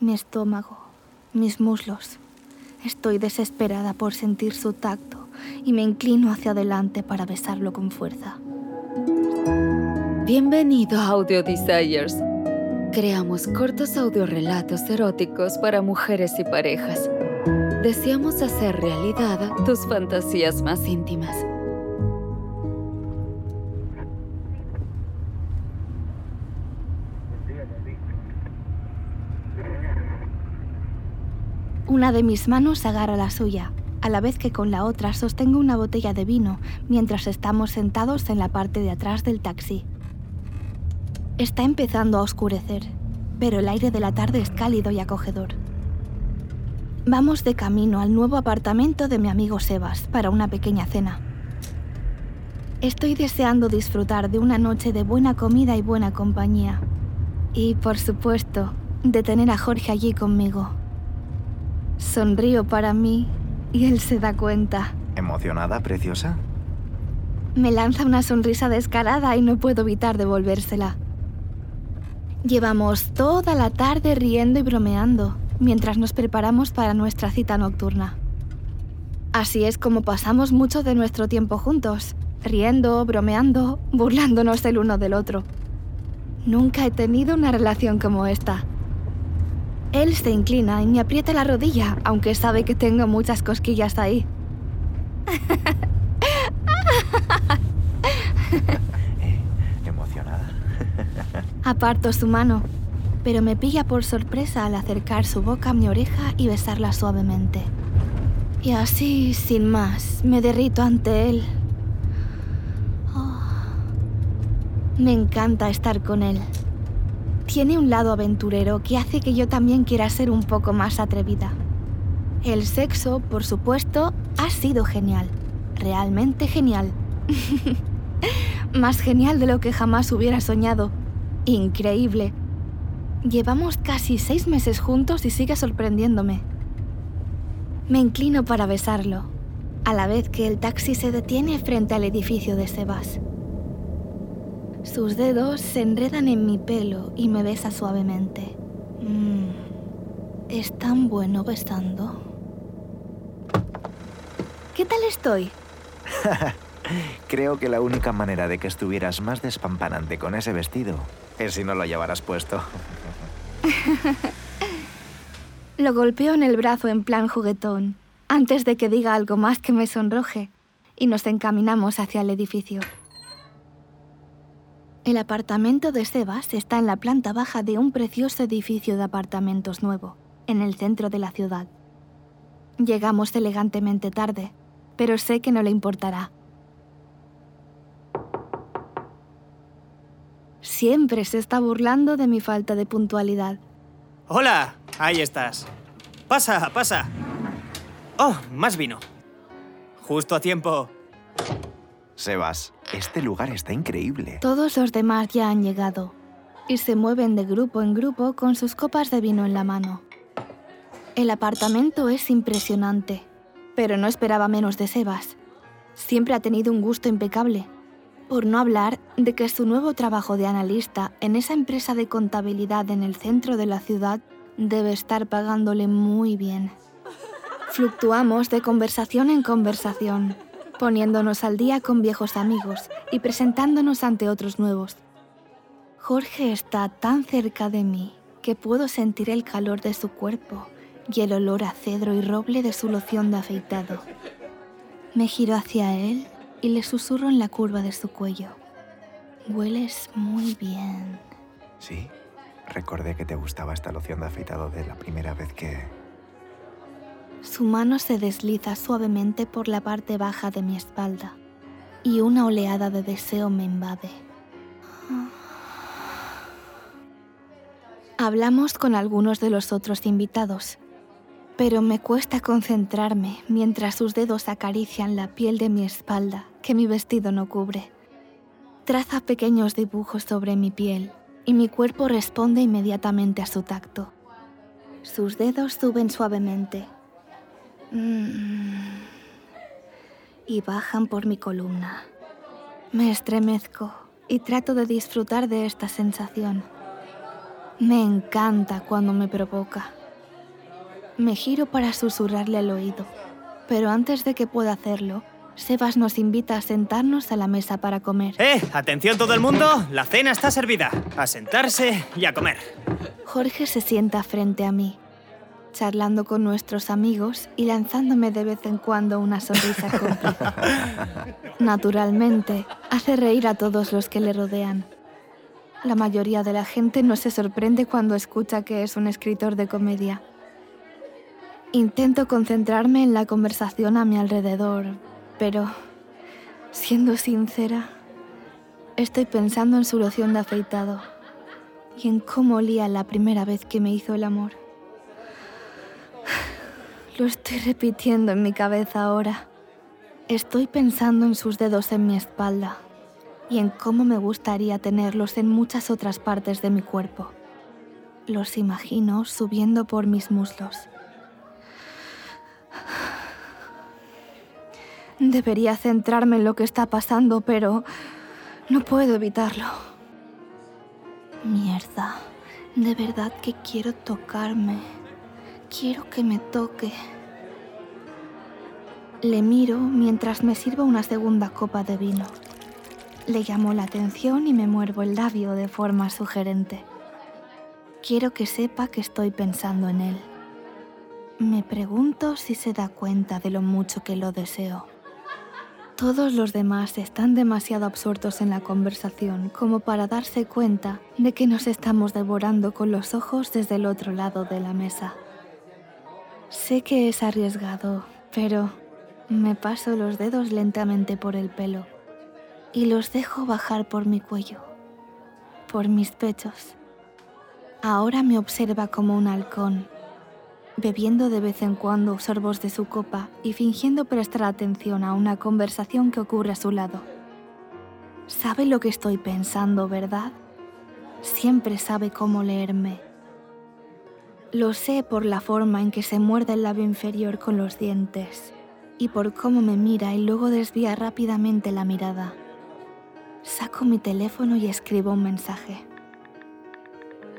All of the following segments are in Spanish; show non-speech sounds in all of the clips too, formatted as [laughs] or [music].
mi estómago, mis muslos. Estoy desesperada por sentir su tacto y me inclino hacia adelante para besarlo con fuerza. Bienvenido a Audio Desires. Creamos cortos audiorelatos eróticos para mujeres y parejas. Deseamos hacer realidad tus fantasías más íntimas. Una de mis manos agarra la suya, a la vez que con la otra sostengo una botella de vino mientras estamos sentados en la parte de atrás del taxi. Está empezando a oscurecer, pero el aire de la tarde es cálido y acogedor. Vamos de camino al nuevo apartamento de mi amigo Sebas para una pequeña cena. Estoy deseando disfrutar de una noche de buena comida y buena compañía. Y, por supuesto, de tener a Jorge allí conmigo. Sonrío para mí y él se da cuenta. ¿Emocionada, preciosa? Me lanza una sonrisa descarada y no puedo evitar devolvérsela. Llevamos toda la tarde riendo y bromeando mientras nos preparamos para nuestra cita nocturna. Así es como pasamos mucho de nuestro tiempo juntos, riendo, bromeando, burlándonos el uno del otro. Nunca he tenido una relación como esta. Él se inclina y me aprieta la rodilla, aunque sabe que tengo muchas cosquillas ahí. [laughs] ¿Emocionada? [laughs] Aparto su mano, pero me pilla por sorpresa al acercar su boca a mi oreja y besarla suavemente. Y así, sin más, me derrito ante él. Oh. Me encanta estar con él. Tiene un lado aventurero que hace que yo también quiera ser un poco más atrevida. El sexo, por supuesto, ha sido genial. Realmente genial. [laughs] más genial de lo que jamás hubiera soñado. Increíble. Llevamos casi seis meses juntos y sigue sorprendiéndome. Me inclino para besarlo, a la vez que el taxi se detiene frente al edificio de Sebas. Sus dedos se enredan en mi pelo y me besa suavemente. Mm, es tan bueno besando. ¿Qué tal estoy? [laughs] Creo que la única manera de que estuvieras más despampanante con ese vestido es si no lo llevaras puesto. [laughs] Lo golpeo en el brazo en plan juguetón, antes de que diga algo más que me sonroje, y nos encaminamos hacia el edificio. El apartamento de Sebas está en la planta baja de un precioso edificio de apartamentos nuevo, en el centro de la ciudad. Llegamos elegantemente tarde, pero sé que no le importará. Siempre se está burlando de mi falta de puntualidad. Hola, ahí estás. Pasa, pasa. Oh, más vino. Justo a tiempo. Sebas, este lugar está increíble. Todos los demás ya han llegado y se mueven de grupo en grupo con sus copas de vino en la mano. El apartamento es impresionante, pero no esperaba menos de Sebas. Siempre ha tenido un gusto impecable, por no hablar de que su nuevo trabajo de analista en esa empresa de contabilidad en el centro de la ciudad debe estar pagándole muy bien. Fluctuamos de conversación en conversación, poniéndonos al día con viejos amigos y presentándonos ante otros nuevos. Jorge está tan cerca de mí que puedo sentir el calor de su cuerpo y el olor a cedro y roble de su loción de afeitado. Me giro hacia él y le susurro en la curva de su cuello. Hueles muy bien. Sí, recordé que te gustaba esta loción de afeitado de la primera vez que... Su mano se desliza suavemente por la parte baja de mi espalda y una oleada de deseo me invade. Hablamos con algunos de los otros invitados, pero me cuesta concentrarme mientras sus dedos acarician la piel de mi espalda que mi vestido no cubre. Traza pequeños dibujos sobre mi piel y mi cuerpo responde inmediatamente a su tacto. Sus dedos suben suavemente y bajan por mi columna. Me estremezco y trato de disfrutar de esta sensación. Me encanta cuando me provoca. Me giro para susurrarle al oído, pero antes de que pueda hacerlo, Sebas nos invita a sentarnos a la mesa para comer. ¡Eh! ¡Atención todo el mundo! La cena está servida. A sentarse y a comer. Jorge se sienta frente a mí, charlando con nuestros amigos y lanzándome de vez en cuando una sonrisa cómplice. [laughs] Naturalmente, hace reír a todos los que le rodean. La mayoría de la gente no se sorprende cuando escucha que es un escritor de comedia. Intento concentrarme en la conversación a mi alrededor, pero, siendo sincera, estoy pensando en su loción de afeitado y en cómo olía la primera vez que me hizo el amor. Lo estoy repitiendo en mi cabeza ahora. Estoy pensando en sus dedos en mi espalda y en cómo me gustaría tenerlos en muchas otras partes de mi cuerpo. Los imagino subiendo por mis muslos Debería centrarme en lo que está pasando, pero no puedo evitarlo. Mierda, de verdad que quiero tocarme. Quiero que me toque. Le miro mientras me sirvo una segunda copa de vino. Le llamo la atención y me muervo el labio de forma sugerente. Quiero que sepa que estoy pensando en él. Me pregunto si se da cuenta de lo mucho que lo deseo. Todos los demás están demasiado absortos en la conversación como para darse cuenta de que nos estamos devorando con los ojos desde el otro lado de la mesa. Sé que es arriesgado, pero me paso los dedos lentamente por el pelo y los dejo bajar por mi cuello, por mis pechos. Ahora me observa como un halcón bebiendo de vez en cuando sorbos de su copa y fingiendo prestar atención a una conversación que ocurre a su lado. Sabe lo que estoy pensando, ¿verdad? Siempre sabe cómo leerme. Lo sé por la forma en que se muerde el labio inferior con los dientes y por cómo me mira y luego desvía rápidamente la mirada. Saco mi teléfono y escribo un mensaje.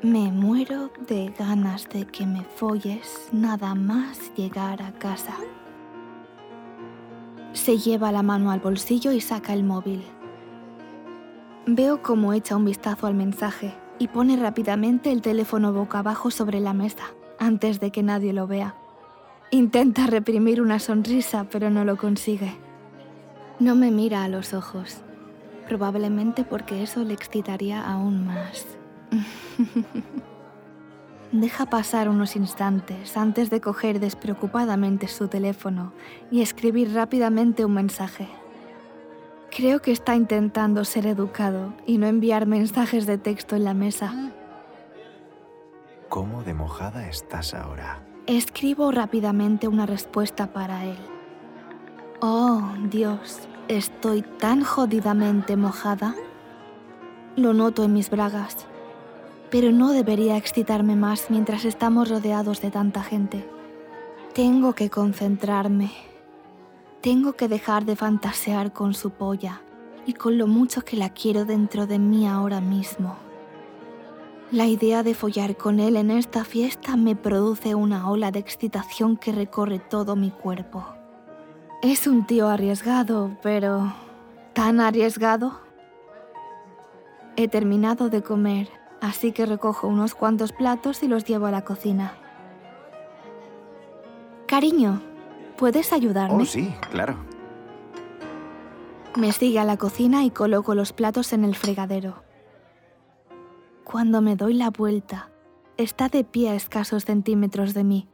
Me muero de ganas de que me folles nada más llegar a casa. Se lleva la mano al bolsillo y saca el móvil. Veo cómo echa un vistazo al mensaje y pone rápidamente el teléfono boca abajo sobre la mesa, antes de que nadie lo vea. Intenta reprimir una sonrisa, pero no lo consigue. No me mira a los ojos, probablemente porque eso le excitaría aún más. [laughs] Deja pasar unos instantes antes de coger despreocupadamente su teléfono y escribir rápidamente un mensaje. Creo que está intentando ser educado y no enviar mensajes de texto en la mesa. ¿Cómo de mojada estás ahora? Escribo rápidamente una respuesta para él. Oh, Dios, estoy tan jodidamente mojada. Lo noto en mis bragas pero no debería excitarme más mientras estamos rodeados de tanta gente. Tengo que concentrarme. Tengo que dejar de fantasear con su polla y con lo mucho que la quiero dentro de mí ahora mismo. La idea de follar con él en esta fiesta me produce una ola de excitación que recorre todo mi cuerpo. Es un tío arriesgado, pero... ¿Tan arriesgado? He terminado de comer así que recojo unos cuantos platos y los llevo a la cocina. Cariño, ¿puedes ayudarme? Oh, sí, claro. Me sigue a la cocina y coloco los platos en el fregadero. Cuando me doy la vuelta, está de pie a escasos centímetros de mí.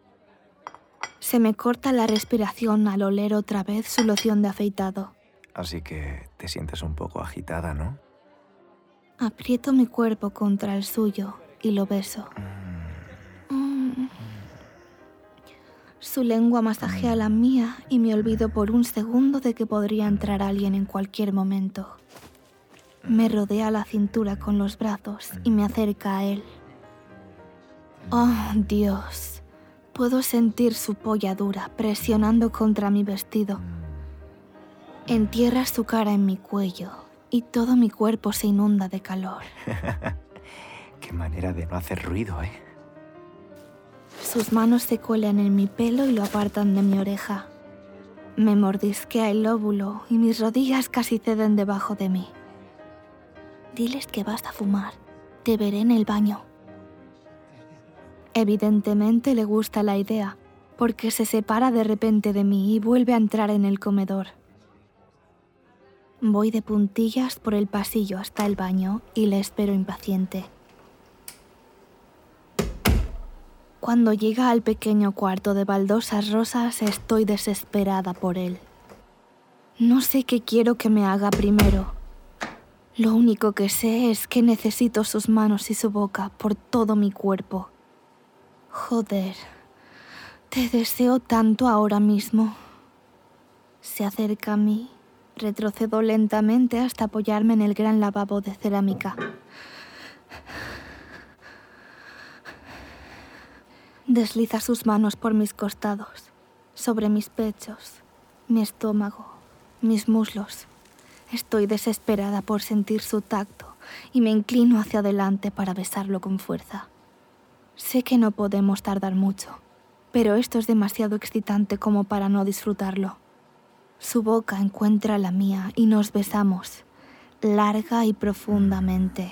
Se me corta la respiración al oler otra vez su loción de afeitado. Así que te sientes un poco agitada, ¿no? Aprieto mi cuerpo contra el suyo y lo beso. Mm. Su lengua masajea la mía y me olvido por un segundo de que podría entrar alguien en cualquier momento. Me rodea la cintura con los brazos y me acerca a él. Oh, Dios. Puedo sentir su polla dura presionando contra mi vestido. Entierra su cara en mi cuello y todo mi cuerpo se inunda de calor. [laughs] Qué manera de no hacer ruido, ¿eh? Sus manos se cuelan en mi pelo y lo apartan de mi oreja. Me mordisquea el lóbulo y mis rodillas casi ceden debajo de mí. Diles que vas a fumar. Te veré en el baño. Evidentemente le gusta la idea, porque se separa de repente de mí y vuelve a entrar en el comedor. Voy de puntillas por el pasillo hasta el baño y le espero impaciente. Cuando llega al pequeño cuarto de baldosas rosas estoy desesperada por él. No sé qué quiero que me haga primero. Lo único que sé es que necesito sus manos y su boca por todo mi cuerpo. Joder, te deseo tanto ahora mismo. Se acerca a mí, retrocedo lentamente hasta apoyarme en el gran lavabo de cerámica. Desliza sus manos por mis costados, sobre mis pechos, mi estómago, mis muslos. Estoy desesperada por sentir su tacto y me inclino hacia adelante para besarlo con fuerza. Sé que no podemos tardar mucho, pero esto es demasiado excitante como para no disfrutarlo. Su boca encuentra la mía y nos besamos, larga y profundamente.